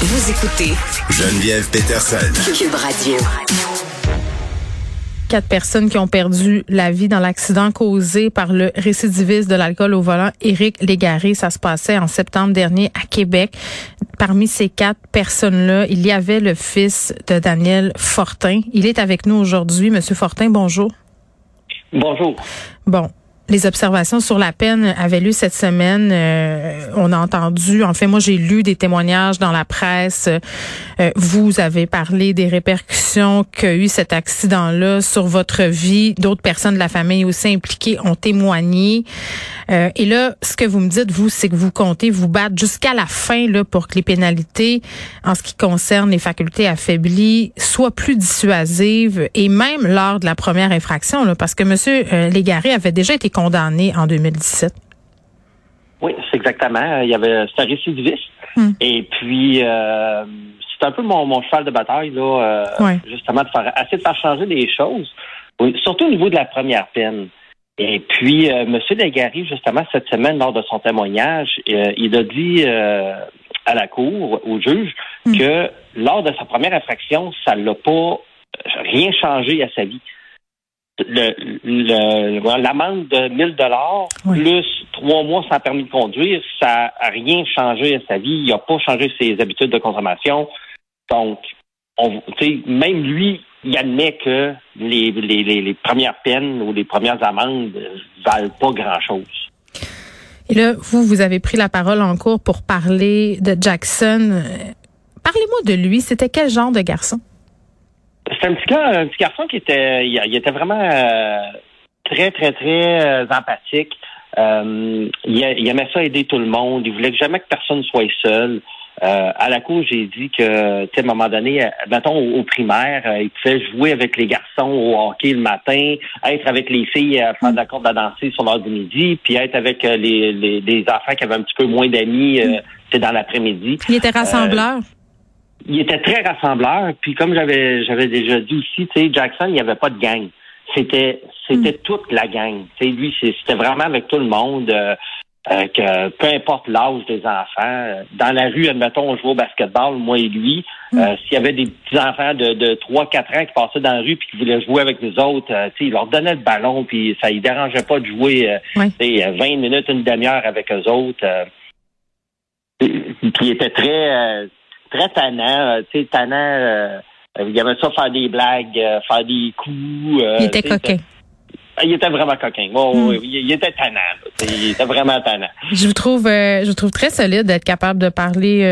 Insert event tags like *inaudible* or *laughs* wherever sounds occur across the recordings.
Vous écoutez Geneviève Peterson. Cube Radio. Quatre personnes qui ont perdu la vie dans l'accident causé par le récidiviste de l'alcool au volant, Éric Légaré. Ça se passait en septembre dernier à Québec. Parmi ces quatre personnes-là, il y avait le fils de Daniel Fortin. Il est avec nous aujourd'hui. Monsieur Fortin, bonjour. Bonjour. Bon, les observations sur la peine avaient lieu cette semaine. Euh, on a entendu, en fait, moi j'ai lu des témoignages dans la presse. Euh, vous avez parlé des répercussions qu'a eu cet accident-là sur votre vie. D'autres personnes de la famille aussi impliquées ont témoigné. Euh, et là, ce que vous me dites, vous, c'est que vous comptez vous battre jusqu'à la fin là pour que les pénalités, en ce qui concerne les facultés affaiblies, soient plus dissuasives et même lors de la première infraction, là, parce que Monsieur Légaré avait déjà été condamné en 2017. Oui, c'est exactement. Il y avait un récidiviste. Hmm. Et puis euh, c'est un peu mon, mon, cheval de bataille là, euh, justement de faire essayer de faire changer les choses, surtout au niveau de la première peine. Et puis euh, M. Legary, justement cette semaine lors de son témoignage, euh, il a dit à la cour, au juge, hmm. que lors de sa première infraction, ça l'a pas rien changé à sa vie le, l'amende de 1000 dollars plus trois mois sans permis de conduire, ça n'a rien changé à sa vie. Il n'a pas changé ses habitudes de consommation. Donc, on, même lui, il admet que les, les, les, premières peines ou les premières amendes valent pas grand-chose. Et là, vous, vous avez pris la parole en cours pour parler de Jackson. Parlez-moi de lui. C'était quel genre de garçon? C'est un petit gars, un petit garçon qui était, il, était vraiment euh, très, très, très euh, empathique. Euh, il, aimait ça aider tout le monde. Il voulait jamais que personne soit seul. à la cour, j'ai dit que, à un moment donné, mettons au, primaire, il pouvait jouer avec les garçons au hockey le matin, être avec les filles à faire de la corde à danser sur l'heure du midi, puis être avec les, les, enfants qui avaient un petit peu moins d'amis, c'est dans l'après-midi. Il était rassembleur il était très rassembleur. Puis comme j'avais j'avais déjà dit aussi, tu sais, Jackson, il n'y avait pas de gang. C'était c'était hmm. toute la gang. Tu sais, lui, c'était vraiment avec tout le monde. Euh, euh, que peu importe l'âge des enfants, dans la rue, admettons, on jouait au basketball, moi et lui. Hmm. Euh, s'il y avait des petits enfants de, de 3-4 ans qui passaient dans la rue puis qui voulaient jouer avec les autres, euh, il leur donnait le ballon puis ça ne dérangeait pas de jouer oui. 20 minutes, une demi-heure avec eux autres. puis il était très très tannant, euh, tu sais, tannant. Euh, il aimait ça faire des blagues, euh, faire des coups. il était coquin. Il était vraiment coquin. Hmm. il, était tannant. Il était vraiment tannant. Je vous trouve, je vous trouve très solide d'être capable de parler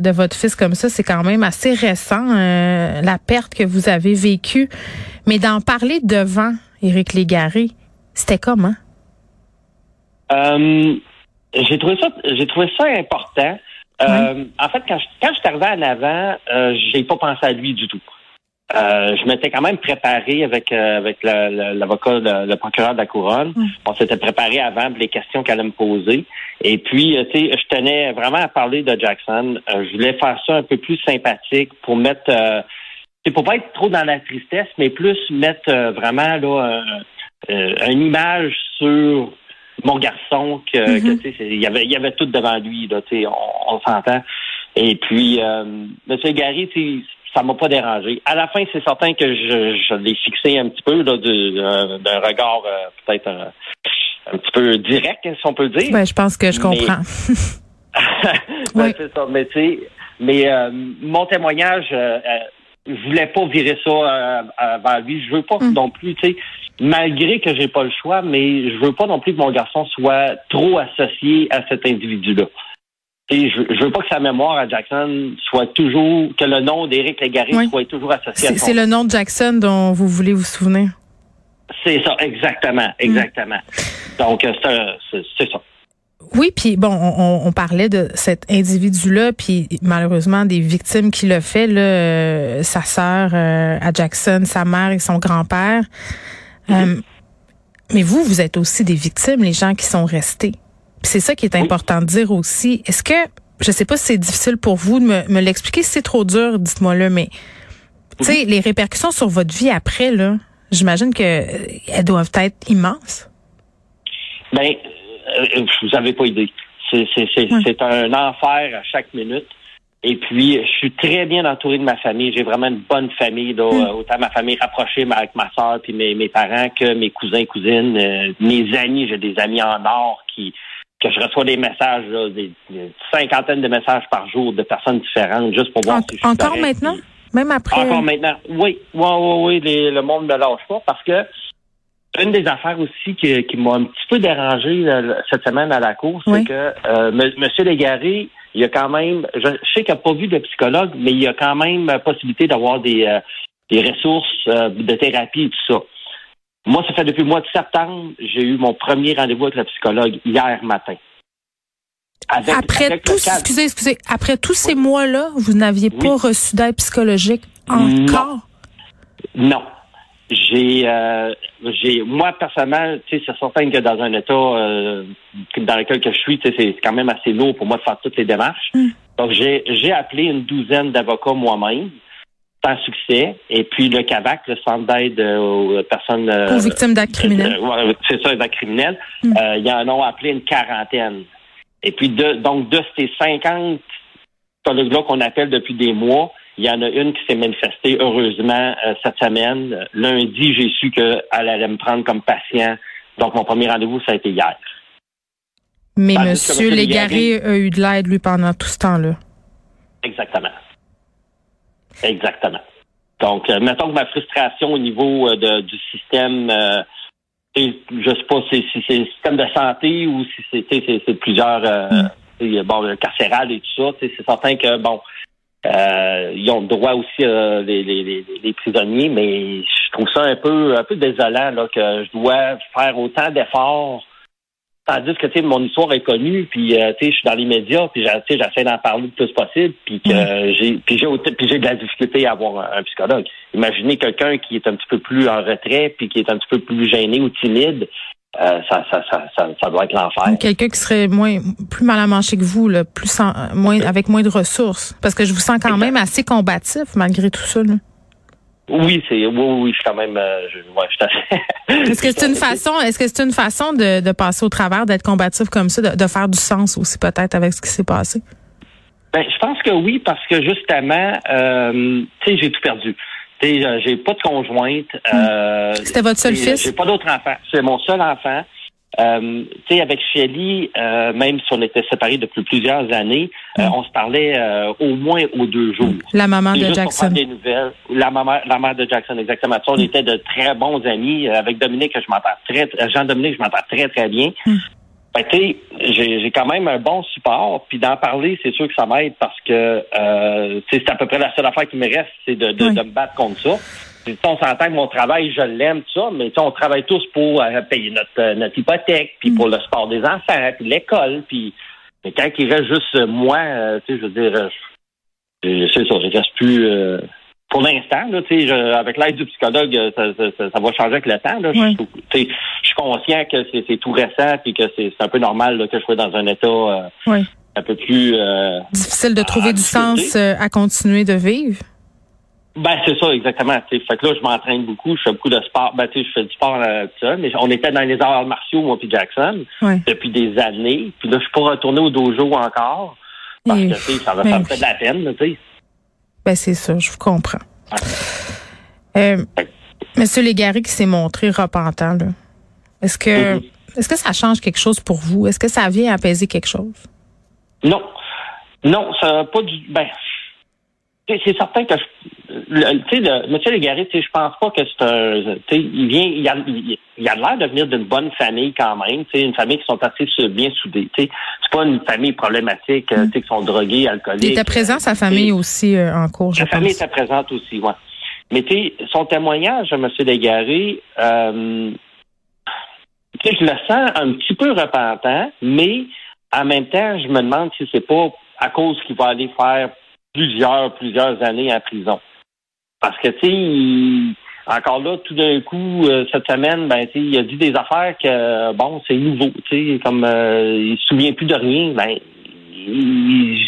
de votre fils comme ça. C'est quand même assez récent la perte que vous avez vécue, mais d'en parler devant Éric Légaré, c'était comment? J'ai trouvé ça, j'ai trouvé ça important. Euh, en fait, quand je, quand je suis arrivé en avant, euh, j'ai pas pensé à lui du tout. Euh, je m'étais quand même préparé avec euh, avec l'avocat, le, procureur de la couronne. On s'était préparé avant les questions qu'elle allait me poser. Et puis, tu sais, je tenais vraiment à parler de Jackson. je voulais faire ça un peu plus sympathique pour mettre, c'est pour pas être trop dans la tristesse, mais plus mettre vraiment là une image sur mon garçon que, mm-hmm. tu sais, il y avait, il y avait tout devant lui, là, tu sais, on, s'entend. Et puis, euh, M. Gary, tu ça m'a pas dérangé. À la fin, c'est certain que je, je l'ai fixé un petit peu là, euh, d'un regard euh, peut-être euh, un, petit peu direct, si on peut le dire. Ben, je pense que je comprends. *laughs* *laughs* ben, c'est ça. Mais tu sais, mais mon témoignage, je voulais pas virer ça vers lui. Je veux pas mm. non plus, tu sais, malgré que j'ai pas le choix, mais je veux pas non plus que mon garçon soit trop associé à cet individu-là. Et je, je veux pas que sa mémoire à Jackson soit toujours, que le nom d'Éric Légaré soit toujours associé à son C'est le nom de Jackson dont vous voulez vous souvenir? C'est ça, exactement, exactement. Donc, euh, c'est ça. Oui, puis bon, on, on, parlait de cet individu-là, puis malheureusement des victimes qui le fait, là, euh, sa sœur euh, à Jackson, sa mère et son grand-père. Euh, mais vous, vous êtes aussi des victimes, les gens qui sont restés. C'est ça qui est important de dire aussi. Est-ce que, je sais pas si c'est difficile pour vous de me, l'expliquer, si c'est trop dur, dites-moi le, mais tu sais, les répercussions sur votre vie après, là, j'imagine que euh, elles doivent être immenses. Ben, vous n'avez pas idée. C'est un enfer à chaque minute. Et puis, je suis très bien entouré de ma famille. J'ai vraiment une bonne famille, là, Mm. autant ma famille rapprochée avec ma soeur puis mes, mes parents que mes cousins, cousines, euh, mes amis. J'ai des amis en or qui que je reçois des messages, là, des, des cinquantaines de messages par jour de personnes différentes, juste pour voir En- si je suis encore correct. maintenant? Même après? Encore maintenant. Oui, oui, oui, oui, les- le monde ne me lâche pas parce que une des affaires aussi qui, qui m'a un petit peu dérangé cette semaine à la course, Oui. c'est que euh, M. Légaré, il y a quand même, je, je sais qu'il n'a pas vu de psychologue, mais il y a quand même possibilité d'avoir des, euh, des ressources euh, de thérapie et tout ça. Moi, ça fait depuis le mois de septembre, j'ai eu mon premier rendez-vous avec le psychologue hier matin. Avec- Après avec cadre- excusez, excusez, après tous ces mois-là, vous n'aviez Oui. pas reçu d'aide psychologique Non. encore? Non. J'ai, euh, j'ai, moi personnellement, tu sais, c'est certain que dans un état euh, dans lequel que je suis, tu sais, c'est quand même assez lourd pour moi de faire toutes les démarches. Mm. Donc j'ai, j'ai appelé une douzaine d'avocats moi-même, sans succès. Et puis le CAVAC, le Centre d'aide euh, aux personnes euh, Aux victimes d'actes criminels. euh, c'est ça, les actes criminels. Mm. Euh, ils en ont appelé une quarantaine. Et puis de, donc de ces 50 psychologues-là qu'on appelle depuis des mois, il y en a une qui s'est manifestée heureusement euh, cette semaine. Lundi, j'ai su qu'elle allait me prendre comme patient. Donc mon premier rendez-vous, ça a été hier. Mais Monsieur Légaré a eu de l'aide, lui, pendant tout ce temps-là. Exactement. Exactement. Donc, euh, mettons que ma frustration au niveau euh, de- du système, euh, et je sais pas si, si c'est le système de santé ou si c'est plusieurs euh, sais, bon, le carcéral et tout ça, c'est certain que bon, euh, ils ont le droit aussi euh, les, les, les, les prisonniers, mais je trouve ça un peu un peu désolant là que je dois faire autant d'efforts Tandis que, tu sais, mon histoire est connue, puis, euh, tu sais, je suis dans les médias, puis, j'ai- tu sais, j'essaie d'en parler le plus possible, puis que euh, j'ai, puis j'ai, autant- puis j'ai de la difficulté à avoir un, un psychologue. Imaginez quelqu'un qui est un petit peu plus en retrait, puis qui est un petit peu plus gêné ou timide, euh, ça, ça, ça, ça, ça doit être l'enfer. Quelqu'un qui serait moins, plus mal à manger que vous, là, plus sans- moins, avec moins de ressources. Parce que je vous sens quand même assez combatif, malgré tout ça, là. Oui, c'est, oui, oui, je suis quand même, euh, je, ouais, je *laughs* Est-ce que c'est une façon, est-ce que c'est une façon de, de passer au travers, d'être combatif comme ça, de, de faire du sens aussi peut-être avec ce qui s'est passé? Ben, je pense que oui, parce que justement, euh, tu sais, j'ai tout perdu. Euh, j'ai pas de conjointe. Euh, C'était votre seul fils? J'ai pas d'autre enfant. C'est mon seul enfant. Euh, tu sais, avec Shelly, euh, même si on était séparés depuis plusieurs années, euh, on se parlait euh, au moins aux deux jours. La maman de juste Jackson. des nouvelles. La maman, la mère de Jackson, exactement. Ça, on était de très bons amis. Avec Dominique, je m'entends très, très- Jean-Dominique, je m'entends très, très bien. Mm. Que, tu j'ai j'ai quand même un bon support. Puis d'en parler, c'est sûr que ça m'aide parce que euh, c'est à peu près la seule affaire qui me reste, c'est de, de, Oui. de me battre contre ça. Puis, tu sais, on s'entend que mon travail, je l'aime, tout ça, mais tu sais, on travaille tous pour euh, payer notre, euh, notre hypothèque, puis pour le sport des enfants, puis l'école, puis mais quand il reste juste moi, euh, tu sais, je veux dire, je- c'est ça, je reste plus. Euh, pour l'instant, là, tu sais, je- avec l'aide du psychologue, euh, ça, ça- ça- ça va changer avec le temps. Là. Je- Oui. Je suis conscient que c'est c'est tout récent puis que c'est c'est un peu normal là, que je sois dans un état euh, Oui. un peu plus. euh, Difficile de trouver du sens euh, à continuer de vivre. Ben c'est ça exactement. tu sais. Fait que là, je m'entraîne beaucoup, je fais beaucoup de sport. Ben tu je fais du sport euh, tout ça, mais on était dans les arts martiaux moi puis Jackson Oui. depuis des années. Puis là, je suis pas retourné au dojo encore parce Et- que ça, ben me oui. fait de la peine, là, tu sais. Ben c'est ça, je vous comprends. Euh, Monsieur Légaré qui s'est montré repentant, là. Est-ce que Mhm. est-ce que ça change quelque chose pour vous? Est-ce que ça vient apaiser quelque chose? Non. Non, ça n'a pas du. Ben, c'est certain que. Tu sais, le- M. Légaré, tu sais, je pense pas que c'est un. Tu sais, il vient. Il a, il, il a l'air de venir d'une bonne famille quand même. Tu sais, une famille qui sont assez bien soudées. Tu sais, c'est pas une famille problématique, euh, tu sais, qui sont drogués, alcooliques. Il était présent, sa famille aussi, euh, en cours, je Sa famille était présente aussi, ouais. Mais tu sais, son témoignage, M. Légaré, euh, tu sais, je le sens un petit peu repentant, mais en même temps, je me demande si c'est pas à cause qu'il va aller faire plusieurs, plusieurs années en prison. Parce que, tu sais, encore là, tout d'un coup, euh, cette semaine, ben, tu sais, il a dit des affaires que, bon, c'est nouveau, tu sais, comme euh, il se souvient plus de rien, ben, il-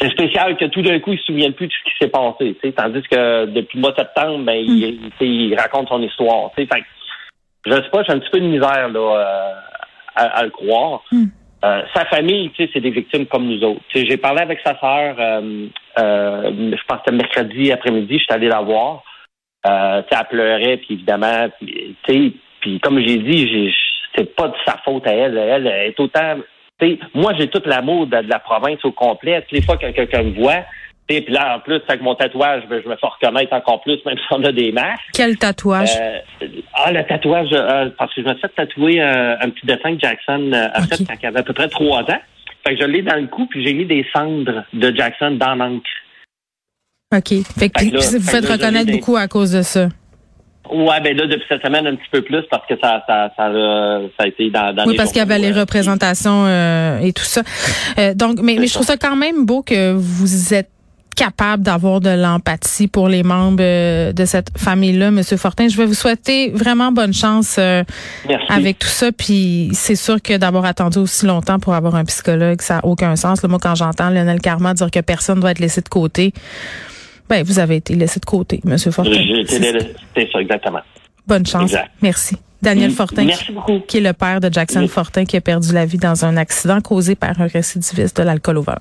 c'est spécial que tout d'un coup, il se souvienne plus de ce qui s'est passé, tu sais, tandis que depuis le mois de septembre, ben, il, sais, il raconte son histoire, tu sais, je sais pas, j'ai un petit peu de misère, là, euh, à, à le croire. Mm. Euh, sa famille, tu sais, c'est des victimes comme nous autres. J'ai parlé avec sa sœur, euh, euh, je pense que c'était mercredi après-midi, je suis allé la voir. Euh, elle pleurait, puis évidemment, tu puis comme j'ai dit, c'est pas de sa faute à elle. Elle est autant. Moi, j'ai tout l'amour de, de la province au complet. Toutes les fois que quelqu'un me voit, et puis là, en plus, avec mon tatouage, ben, je me fais reconnaître encore plus, même si on a des masques. Quel tatouage? Euh, ah, le tatouage, euh, parce que je me suis fait tatouer euh, un petit dessin que Jackson a fait quand il avait à peu près trois ans. Fait que je l'ai dans le cou, puis j'ai mis des cendres de Jackson dans l'encre. OK. Fait que Fait que là- vous faites là, reconnaître beaucoup à cause de ça. Ouais, ben là, depuis cette semaine, un petit peu plus, parce que ça, ça, ça, a, ça a été dans, dans Oui, les parce qu'il y avait les représentations euh, et tout ça. Euh, donc, mais, mais je trouve ça quand même beau que vous êtes capable d'avoir de l'empathie pour les membres euh, de cette famille-là, Monsieur Fortin. Je vais vous souhaiter vraiment bonne chance euh, avec tout ça. Puis c'est sûr que d'avoir attendu aussi longtemps pour avoir un psychologue, ça n'a aucun sens. Là, moi, quand j'entends Lionel Carman dire que personne doit être laissé de côté, ben vous avez été laissé de côté, Monsieur Fortin. J'ai été ça, exactement. Bonne chance. Exact. Merci. Daniel Fortin, Merci beaucoup. qui est le père de Jackson Oui. Fortin, qui a perdu la vie dans un accident causé par un récidiviste de l'alcool au vin.